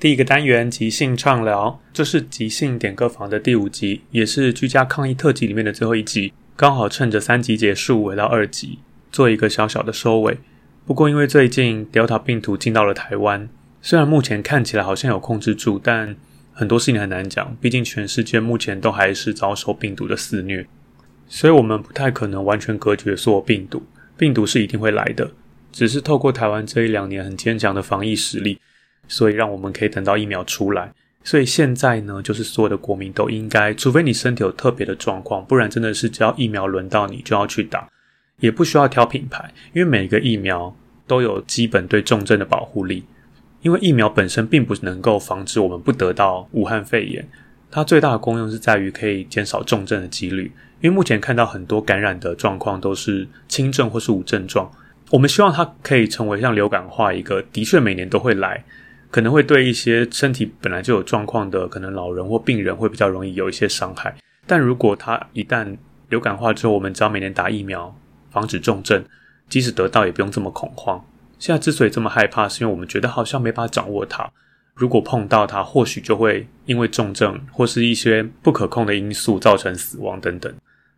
第一个单元即兴畅聊，这是即兴点歌房的第五集，也是居家抗疫特辑里面的最后一集。刚好趁着三集结束，回到二集，做一个小小的收尾。不过因为最近 Delta 病毒进到了台湾，虽然目前看起来好像有控制住，但很多事情很难讲。毕竟全世界目前都还是遭受病毒的肆虐，所以我们不太可能完全隔绝所有病毒。病毒是一定会来的，只是透过台湾这一两年很坚强的防疫实力。所以让我们可以等到疫苗出来。所以现在呢，就是所有的国民都应该，除非你身体有特别的状况，不然真的是只要疫苗轮到你就要去打，也不需要挑品牌，因为每个疫苗都有基本对重症的保护力。因为疫苗本身并不能够防止我们不得到武汉肺炎，它最大的功用是在于可以减少重症的几率。因为目前看到很多感染的状况都是轻症或是无症状，我们希望它可以成为像流感化一个，的确每年都会来。可能会对一些身体本来就有状况的可能老人或病人会比较容易有一些伤害，但如果他一旦流感化之后，我们只要每年打疫苗，防止重症，即使得到也不用这么恐慌。现在之所以这么害怕，是因为我们觉得好像没法掌握它，如果碰到它，或许就会因为重症或是一些不可控的因素造成死亡等等。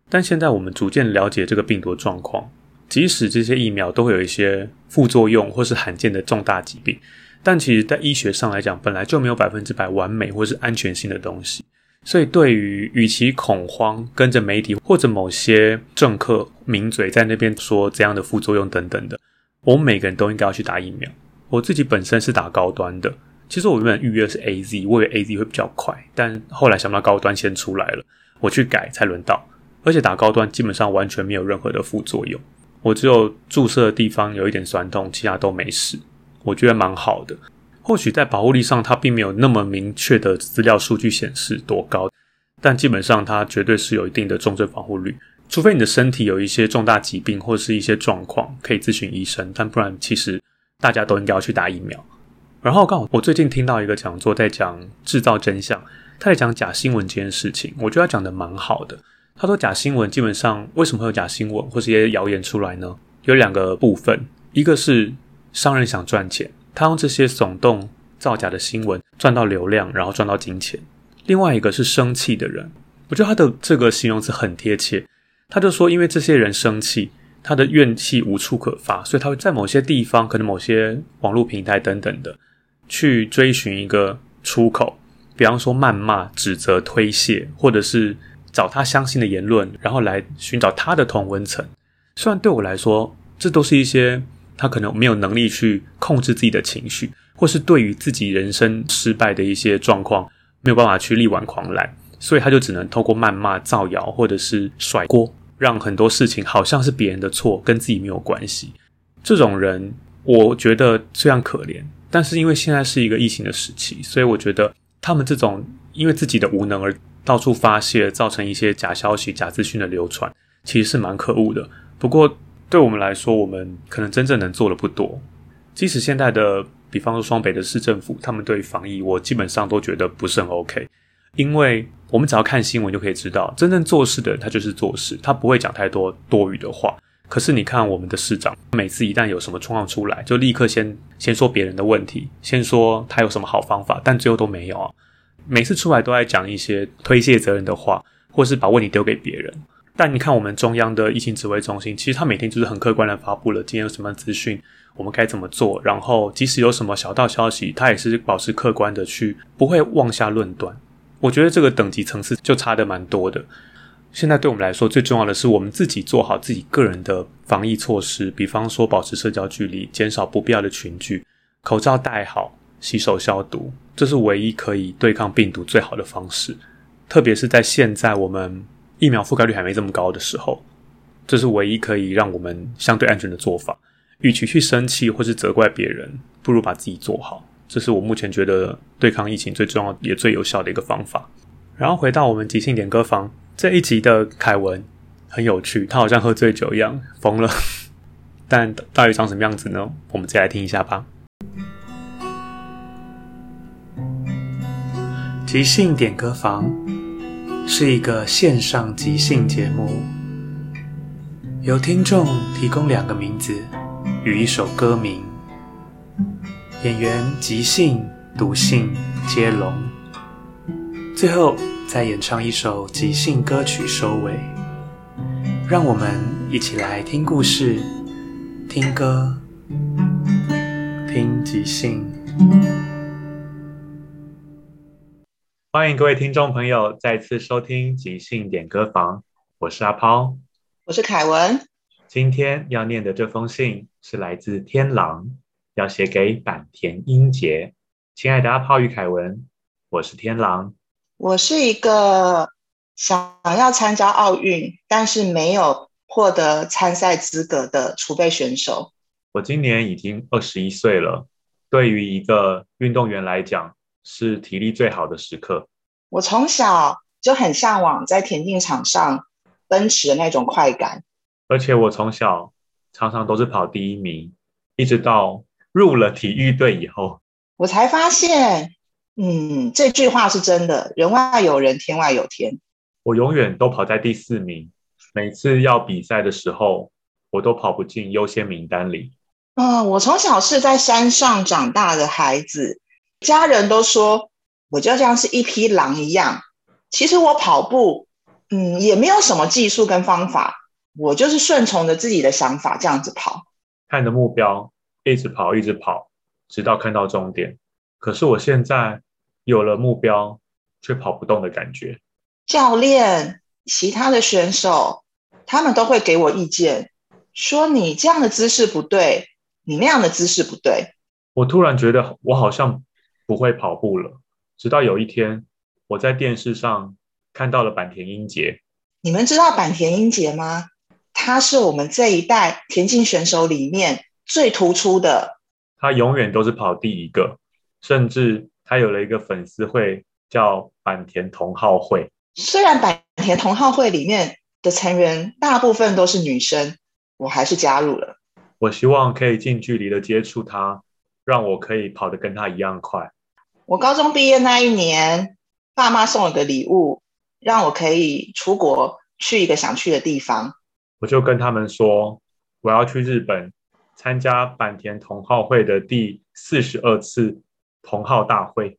但现在我们逐渐了解这个病毒状况，即使这些疫苗都会有一些副作用或是罕见的重大疾病。但其实，在医学上来讲，本来就没有百分之百完美或是安全性的东西。所以，对于与其恐慌，跟着媒体或者某些政客名嘴在那边说这样的副作用等等的，我们每个人都应该要去打疫苗。我自己本身是打高端的，其实我原本预约是 AZ，我以为 AZ 会比较快，但后来想不到高端先出来了，我去改才轮到。而且打高端基本上完全没有任何的副作用，我只有注射的地方有一点酸痛，其他都没事。我觉得蛮好的，或许在保护力上，它并没有那么明确的资料数据显示多高，但基本上它绝对是有一定的重症防护率。除非你的身体有一些重大疾病或是一些状况，可以咨询医生，但不然其实大家都应该要去打疫苗。然后刚好我最近听到一个讲座，在讲制造真相，他在讲假新闻这件事情，我觉得他讲的蛮好的。他说假新闻基本上为什么会有假新闻或是一些谣言出来呢？有两个部分，一个是。商人想赚钱，他用这些耸动、造假的新闻赚到流量，然后赚到金钱。另外一个是生气的人，我觉得他的这个形容词很贴切。他就说，因为这些人生气，他的怨气无处可发，所以他会在某些地方，可能某些网络平台等等的，去追寻一个出口。比方说，谩骂、指责、推卸，或者是找他相信的言论，然后来寻找他的同温层。虽然对我来说，这都是一些。他可能没有能力去控制自己的情绪，或是对于自己人生失败的一些状况没有办法去力挽狂澜，所以他就只能透过谩骂、造谣或者是甩锅，让很多事情好像是别人的错，跟自己没有关系。这种人，我觉得虽然可怜，但是因为现在是一个疫情的时期，所以我觉得他们这种因为自己的无能而到处发泄，造成一些假消息、假资讯的流传，其实是蛮可恶的。不过对我们来说，我们可能真正能做的不多。即使现在的，比方说双北的市政府，他们对防疫，我基本上都觉得不是很 OK。因为我们只要看新闻就可以知道，真正做事的他就是做事，他不会讲太多多余的话。可是你看我们的市长，每次一旦有什么状况出来，就立刻先先说别人的问题，先说他有什么好方法，但最后都没有啊。每次出来都在讲一些推卸责任的话，或是把问题丢给别人。但你看我们中央的疫情指挥中心，其实他每天就是很客观的发布了今天有什么资讯。我们该怎么做？然后，即使有什么小道消息，他也是保持客观的去，不会妄下论断。我觉得这个等级层次就差得蛮多的。现在对我们来说，最重要的是我们自己做好自己个人的防疫措施，比方说保持社交距离，减少不必要的群聚，口罩戴好，洗手消毒，这是唯一可以对抗病毒最好的方式。特别是在现在我们疫苗覆盖率还没这么高的时候，这是唯一可以让我们相对安全的做法。与其去生气或是责怪别人，不如把自己做好。这是我目前觉得对抗疫情最重要也最有效的一个方法。然后回到我们即兴点歌房这一集的凯文很有趣，他好像喝醉酒一样疯了。但到底长什么样子呢？我们再来听一下吧。即兴点歌房是一个线上即兴节目，由听众提供两个名字。与一首歌名，演员即兴、读信接龙，最后再演唱一首即兴歌曲收尾。让我们一起来听故事、听歌、听即兴。欢迎各位听众朋友再次收听即兴点歌房，我是阿抛，我是凯文。今天要念的这封信是来自天狼，要写给坂田英杰。亲爱的阿抛与凯文，我是天狼。我是一个想要参加奥运，但是没有获得参赛资格的储备选手。我今年已经二十一岁了，对于一个运动员来讲，是体力最好的时刻。我从小就很向往在田径场上奔驰的那种快感。而且我从小常常都是跑第一名，一直到入了体育队以后，我才发现，嗯，这句话是真的，人外有人，天外有天。我永远都跑在第四名，每次要比赛的时候，我都跑不进优先名单里。嗯、呃，我从小是在山上长大的孩子，家人都说我就像是一匹狼一样。其实我跑步，嗯，也没有什么技术跟方法。我就是顺从着自己的想法这样子跑，看着目标，一直跑，一直跑，直到看到终点。可是我现在有了目标，却跑不动的感觉。教练、其他的选手，他们都会给我意见，说你这样的姿势不对，你那样的姿势不对。我突然觉得我好像不会跑步了。直到有一天，我在电视上看到了坂田英杰。你们知道坂田英杰吗？他是我们这一代田径选手里面最突出的。他永远都是跑第一个，甚至他有了一个粉丝会，叫坂田同好会。虽然坂田同好会里面的成员大部分都是女生，我还是加入了。我希望可以近距离的接触他，让我可以跑得跟他一样快。我高中毕业那一年，爸妈送我个礼物，让我可以出国去一个想去的地方。我就跟他们说，我要去日本参加坂田同好会的第四十二次同好大会。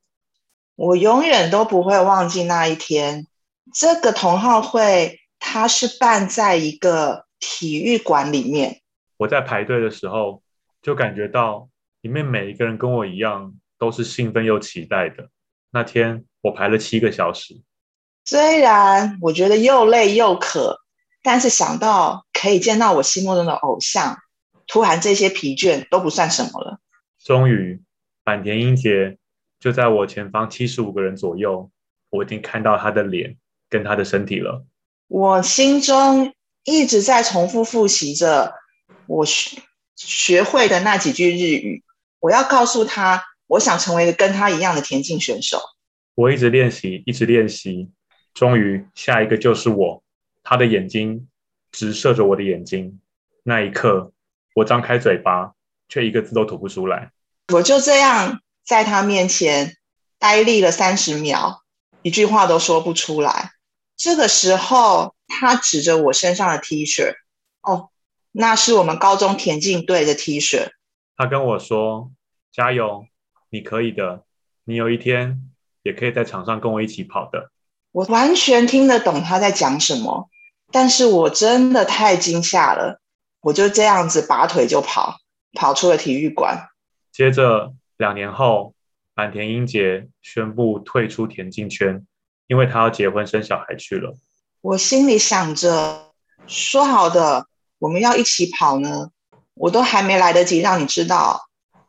我永远都不会忘记那一天。这个同好会，它是办在一个体育馆里面。我在排队的时候，就感觉到里面每一个人跟我一样，都是兴奋又期待的。那天我排了七个小时，虽然我觉得又累又渴。但是想到可以见到我心目中的偶像，突然这些疲倦都不算什么了。终于，坂田英杰就在我前方七十五个人左右，我已经看到他的脸跟他的身体了。我心中一直在重复复习着我学学会的那几句日语。我要告诉他，我想成为一个跟他一样的田径选手。我一直练习，一直练习，终于下一个就是我。他的眼睛直射着我的眼睛，那一刻，我张开嘴巴，却一个字都吐不出来。我就这样在他面前呆立了三十秒，一句话都说不出来。这个时候，他指着我身上的 T 恤，哦，那是我们高中田径队的 T 恤。他跟我说：“加油，你可以的，你有一天也可以在场上跟我一起跑的。”我完全听得懂他在讲什么，但是我真的太惊吓了，我就这样子拔腿就跑，跑出了体育馆。接着两年后，坂田英杰宣布退出田径圈，因为他要结婚生小孩去了。我心里想着，说好的我们要一起跑呢。我都还没来得及让你知道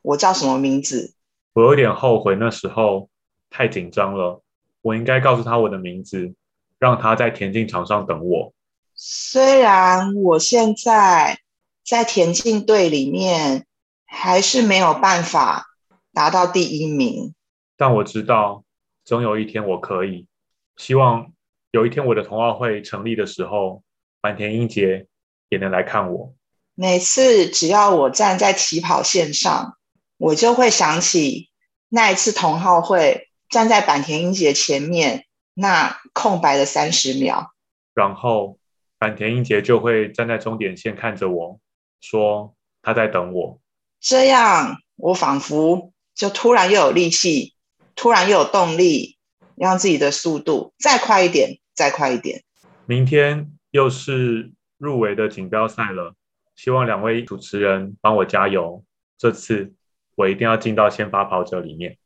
我叫什么名字，我有点后悔那时候太紧张了。我应该告诉他我的名字，让他在田径场上等我。虽然我现在在田径队里面还是没有办法拿到第一名，但我知道总有一天我可以。希望有一天我的同奥会成立的时候，坂田英杰也能来看我。每次只要我站在起跑线上，我就会想起那一次同好会站在坂田英杰前面那空白的三十秒，然后坂田英杰就会站在终点线看着我说他在等我。这样我仿佛就突然又有力气，突然又有动力，让自己的速度再快一点，再快一点。明天又是入围的锦标赛了。希望两位主持人帮我加油，这次我一定要进到先发跑者里面。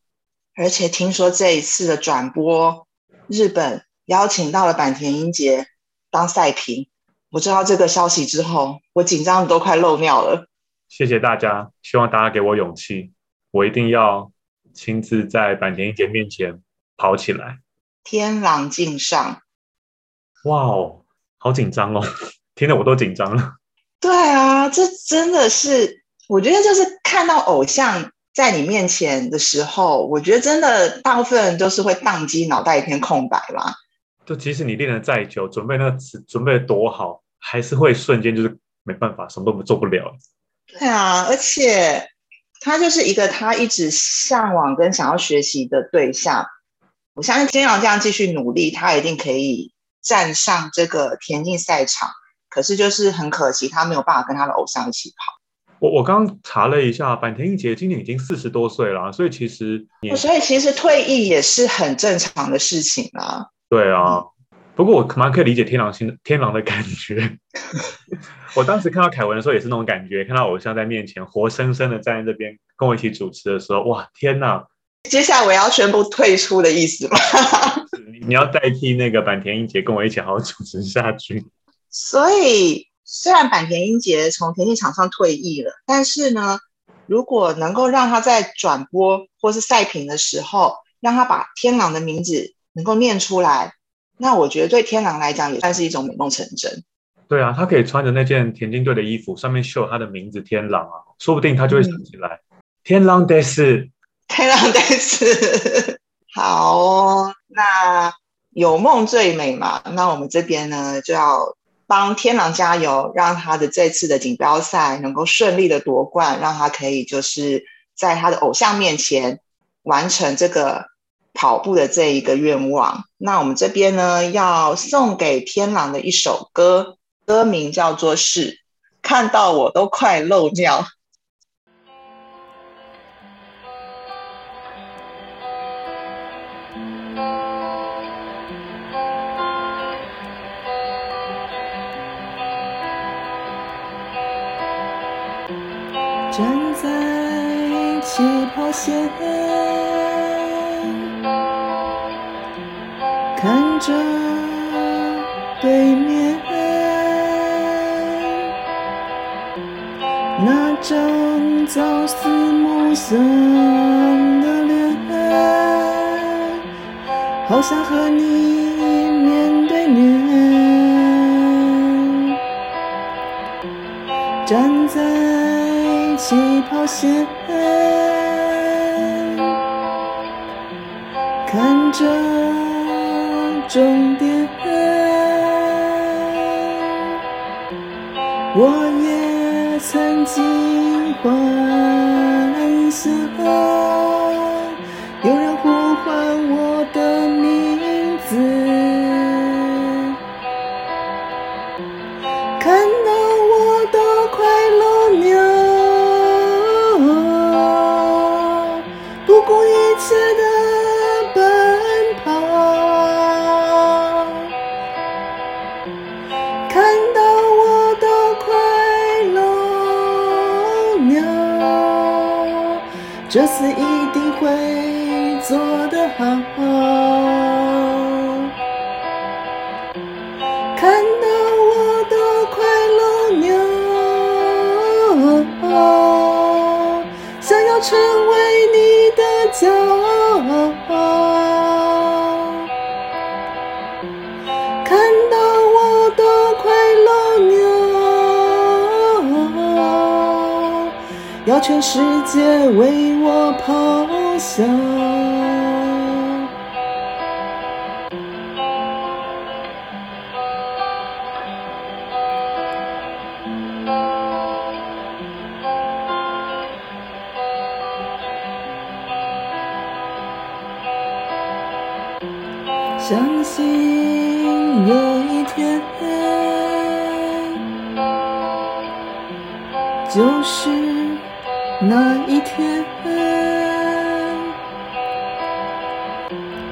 而且听说这一次的转播，日本邀请到了坂田英杰当赛评。我知道这个消息之后，我紧张的都快漏尿了。谢谢大家，希望大家给我勇气，我一定要亲自在坂田英杰面前跑起来。天狼敬上，哇哦，好紧张哦，听得我都紧张了。对啊，这真的是，我觉得就是看到偶像在你面前的时候，我觉得真的大部分人都是会宕机，脑袋一片空白吧。就即使你练得再久，准备那个词准备得多好，还是会瞬间就是没办法，什么都做不了。对啊，而且他就是一个他一直向往跟想要学习的对象。我相信天阳这样继续努力，他一定可以站上这个田径赛场。可是就是很可惜，他没有办法跟他的偶像一起跑。我我刚查了一下，坂田英杰今年已经四十多岁了，所以其实，所以其实退役也是很正常的事情啊。对啊，嗯、不过我蛮可以理解天狼星天狼的感觉。我当时看到凯文的时候也是那种感觉，看到偶像在面前活生生的站在这边跟我一起主持的时候，哇，天哪！接下来我要宣布退出的意思吗？你要代替那个坂田英杰跟我一起好好主持下去。所以，虽然坂田英杰从田径场上退役了，但是呢，如果能够让他在转播或是赛评的时候，让他把天狼的名字能够念出来，那我觉得对天狼来讲也算是一种美梦成真。对啊，他可以穿着那件田径队的衣服，上面绣他的名字“天狼”啊，说不定他就会想起来“嗯、天狼得死，天狼得死”。好、哦，那有梦最美嘛？那我们这边呢就要。帮天狼加油，让他的这次的锦标赛能够顺利的夺冠，让他可以就是在他的偶像面前完成这个跑步的这一个愿望。那我们这边呢，要送给天狼的一首歌，歌名叫做是《看到我都快漏尿》。起跑线，看着对面那张朝思暮想的脸，好想和你面对面。站在起跑线，这终点，我也曾经幻想，这次一定会做得好。看到我的快乐鸟，想要成为你的骄傲。看到我的快乐鸟，要全世界为。我咆哮。相信有一天，就是那一天。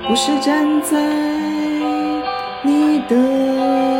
不是站在你的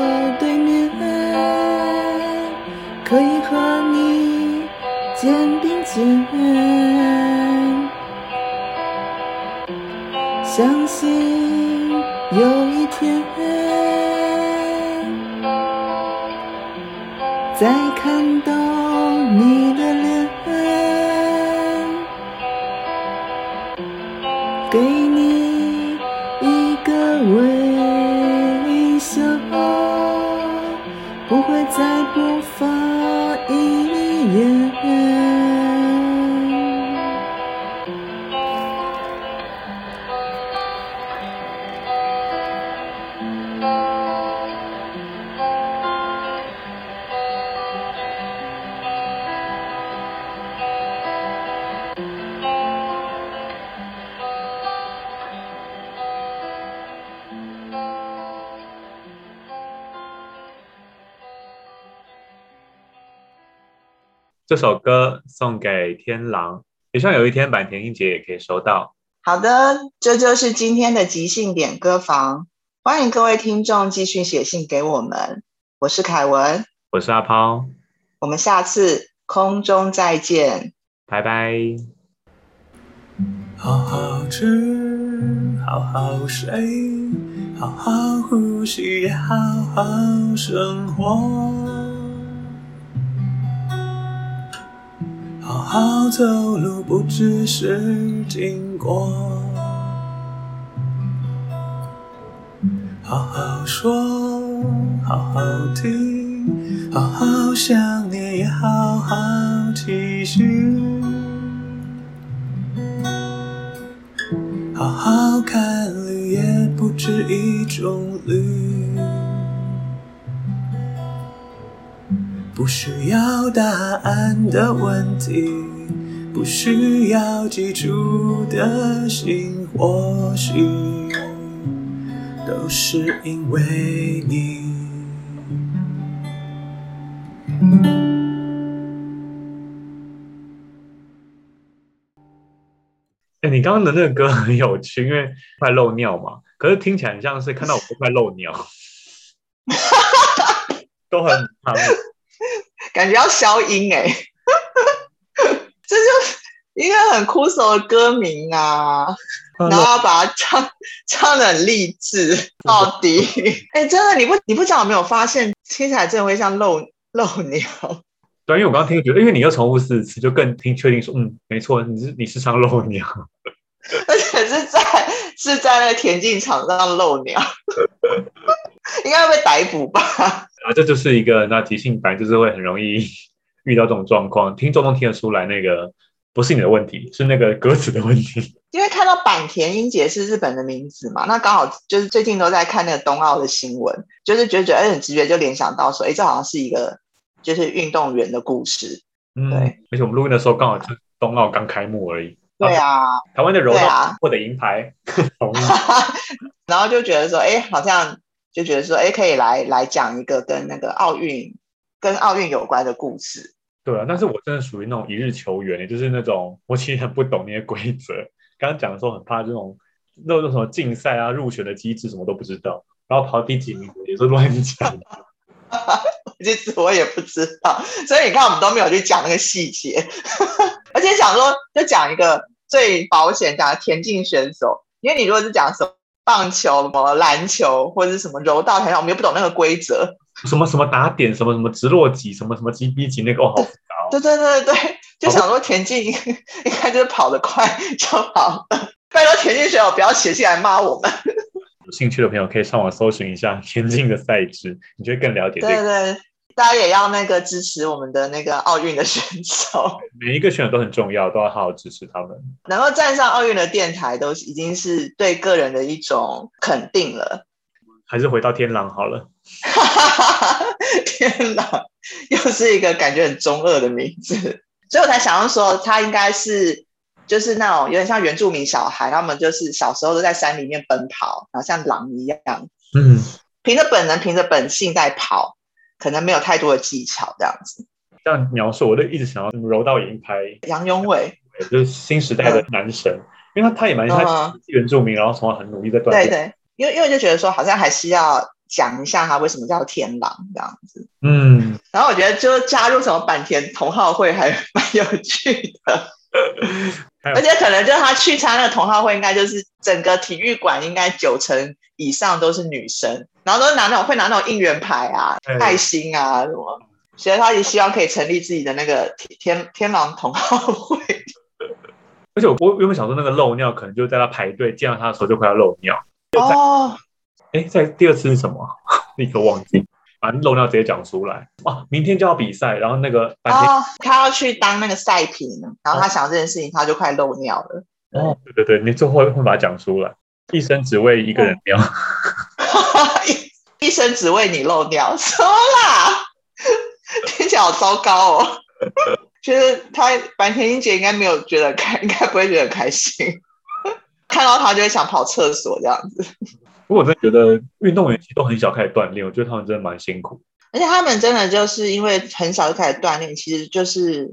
这首歌送给天狼，也希望有一天坂田英杰也可以收到。好的，这就是今天的即兴点歌房，欢迎各位听众继续写信给我们。我是凯文，我是阿抛，我们下次空中再见，拜拜。好好吃，好好睡，好好呼吸，好好生活。好好走路，不只是经过。好好说，好好听，好好想念，也好好继续。好好看绿，也不止一种绿。需要答案的问题，不需要记住的心，或许都是因为你。哎，你刚刚的那个歌很有趣，因为快漏尿嘛，可是听起来很像是看到我都快漏尿，都很长。感觉要消音哎，这就是一个很枯燥的歌名啊，然后要把它唱唱的很励志到底。哎，真的，你不你不讲有没有发现，听起来真的会像漏漏鸟？对，因为我刚刚听觉得，因为你又重复四次，就更听确定说，嗯，没错，你是你是唱漏鸟，而且是在是在那个田径场上漏尿，应该会被逮捕吧？啊，这就是一个那即兴白，就是会很容易遇到这种状况，听众都听得出来，那个不是你的问题，是那个歌词的问题。因为看到坂田英杰是日本的名字嘛，那刚好就是最近都在看那个冬奥的新闻，就是觉得觉得很直觉就联想到说，哎，这好像是一个就是运动员的故事。嗯，对。而且我们录音的时候刚好就是冬奥刚开幕而已。对啊，台湾的柔道获得银牌，啊、然后就觉得说，哎，好像就觉得说，哎，可以来来讲一个跟那个奥运跟奥运有关的故事。对啊，但是我真的属于那种一日球员，也就是那种我其实很不懂那些规则。刚刚讲的时候很怕这种那种什么竞赛啊、入选的机制什么都不知道，然后跑第几名 也是乱讲。其实我也不知道，所以你看我们都没有去讲那个细节。而且想说，就讲一个最保险，讲田径选手。因为你如果是讲什么棒球、什么篮球或者是什么柔道，好像我们又不懂那个规则。什么什么打点，什么什么直落级，什么什么击逼击，那个哦，好复杂哦。对对对对对，就想说田径应该就是跑得快就好了。拜托田径选手不要写信来骂我们。有兴趣的朋友可以上网搜寻一下田径的赛制，你就会更了解这个。对对。大家也要那个支持我们的那个奥运的选手，每一个选手都很重要，都要好好支持他们。能够站上奥运的电台，都已经是对个人的一种肯定了。还是回到天狼好了。天狼又是一个感觉很中二的名字，所以我才想要说，他应该是就是那种有点像原住民小孩，他们就是小时候都在山里面奔跑，然后像狼一样，嗯，凭着本能，凭着本性在跑。可能没有太多的技巧，这样子。这样描述，我就一直想要柔道银牌杨永伟，就是新时代的男神，嗯、因为他他也蛮他原住民，然后从小很努力在锻炼。对对，因为因为就觉得说，好像还是要讲一下他为什么叫天狼这样子。嗯，然后我觉得就加入什么坂田同好会还蛮有趣的，而且可能就是他去参那个同好会，应该就是整个体育馆应该九成以上都是女生。然后都是拿那种会拿那种应援牌啊、爱心啊什么，所以他也希望可以成立自己的那个天天狼同好会。而且我我原本想说那个漏尿可能就在他排队见到他的时候就快要漏尿。哦，哎，在第二次是什么？立刻忘记，反正漏尿直接讲出来。哇，明天就要比赛，然后那个哦，他要去当那个赛评，然后他想到这件事情，他就快漏尿了。哦，对对对，你最后会会把它讲出来，一生只为一个人尿。哦 一生只为你漏尿，什么啦？听起来好糟糕哦。觉得他坂田英杰应该没有觉得开，应该不会觉得开心。看到他就会想跑厕所这样子。不过我真的觉得运动员其实都很小开始锻炼，我觉得他们真的蛮辛苦。而且他们真的就是因为很小就开始锻炼，其实就是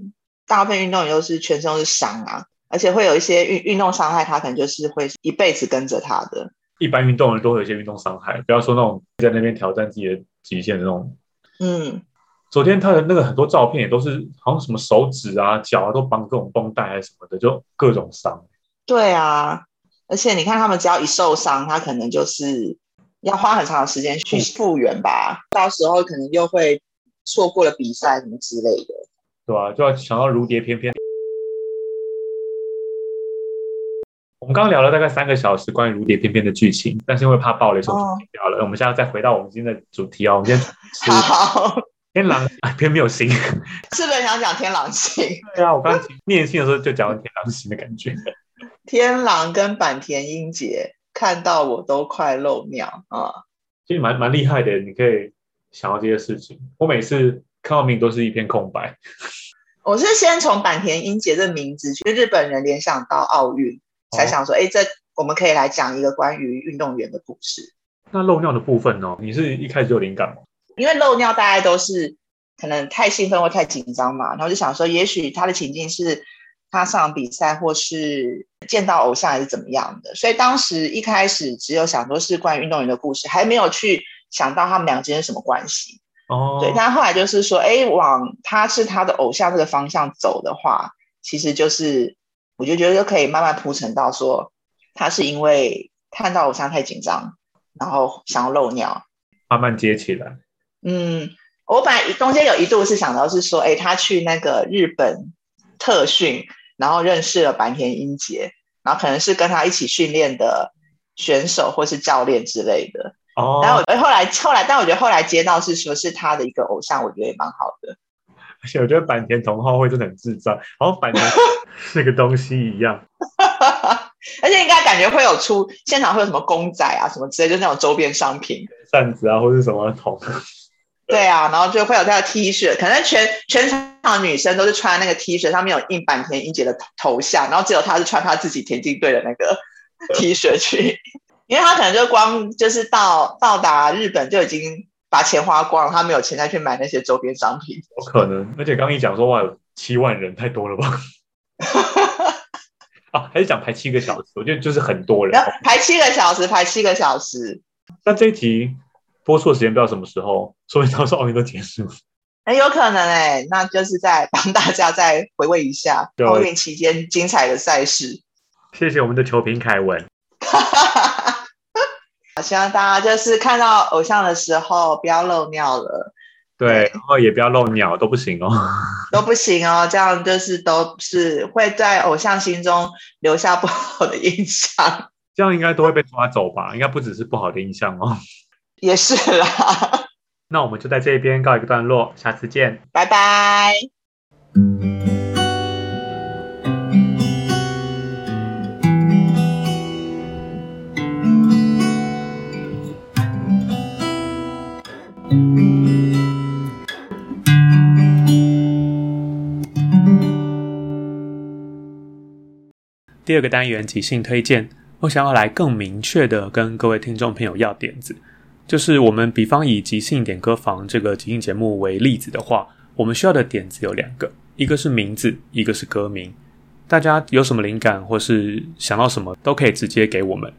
大部分运动员都是全身都是伤啊，而且会有一些运运动伤害，他可能就是会一辈子跟着他的。一般运动员都会有一些运动伤害，不要说那种在那边挑战自己的极限的那种。嗯，昨天他的那个很多照片也都是好像什么手指啊、脚啊都绑各种绷带还是什么的，就各种伤。对啊，而且你看他们只要一受伤，他可能就是要花很长的时间去复原吧，嗯、到时候可能又会错过了比赛什么之类的。对啊，就要想到如蝶翩翩。我们刚刚聊了大概三个小时关于如蝶翩翩的剧情，但是因为怕爆雷，所以我们停掉了。我们现在再回到我们今天的主题哦。我们今天是 天狼啊，偏没有心，是不是想讲天狼星？对啊，我刚刚念信的时候就讲了天狼星的感觉。天狼跟坂田英杰看到我都快漏尿啊！其实蛮蛮厉害的，你可以想到这些事情。我每次看到名都是一片空白。我是先从坂田英杰的名字去日本人联想到奥运。才想说，哎，这我们可以来讲一个关于运动员的故事。那漏尿的部分呢？你是一开始就有灵感吗？因为漏尿大概都是可能太兴奋或太紧张嘛，然后就想说，也许他的情境是他上比赛或是见到偶像还是怎么样的，所以当时一开始只有想说是关于运动员的故事，还没有去想到他们俩之间什么关系。哦，对，但后来就是说，哎，往他是他的偶像这个方向走的话，其实就是。我就觉得就可以慢慢铺陈到说，他是因为看到偶像太紧张，然后想要漏尿，慢慢接起来。嗯，我本来中间有一度是想到是说，哎，他去那个日本特训，然后认识了坂田英杰，然后可能是跟他一起训练的选手或是教练之类的。哦，然后我后来后来，但我觉得后来接到是说是他的一个偶像，我觉得也蛮好的。而且我觉得坂田同好会真的很智障，好像坂田 是个东西一样。而且应该感觉会有出现场会有什么公仔啊什么之类，就是那种周边商品，扇子啊或者什么桶。对啊，然后就会有他的 T 恤，可能全全场女生都是穿那个 T 恤，上面有印坂田英杰的头像，然后只有他是穿他自己田径队的那个 T 恤去，因为他可能就光就是到到达日本就已经把钱花光了，他没有钱再去买那些周边商品。有可能，而且刚一讲说哇有七万人，太多了吧？啊，还是讲排七个小时，我觉得就是很多人。排七个小时，排七个小时。那这一集播出的时间不知道什么时候，说不定到时候奥运都结束。很有可能哎、欸，那就是在帮大家再回味一下奥运期间精彩的赛事。谢谢我们的球评凯文。希望大家就是看到偶像的时候不要漏尿了。对，然后也不要漏鸟，都不行哦，都不行哦，这样就是都是会在偶像心中留下不好的印象。这样应该都会被抓走吧？应该不只是不好的印象哦。也是啦。那我们就在这边告一个段落，下次见，拜拜。第二个单元即兴推荐，我想要来更明确的跟各位听众朋友要点子，就是我们比方以即兴点歌房这个即兴节目为例子的话，我们需要的点子有两个，一个是名字，一个是歌名。大家有什么灵感或是想到什么，都可以直接给我们，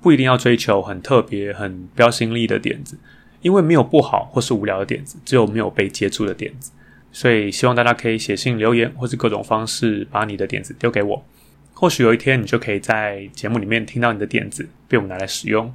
不一定要追求很特别、很标新立的点子，因为没有不好或是无聊的点子，只有没有被接住的点子。所以希望大家可以写信留言，或是各种方式把你的点子丢给我。或许有一天，你就可以在节目里面听到你的点子被我们拿来使用，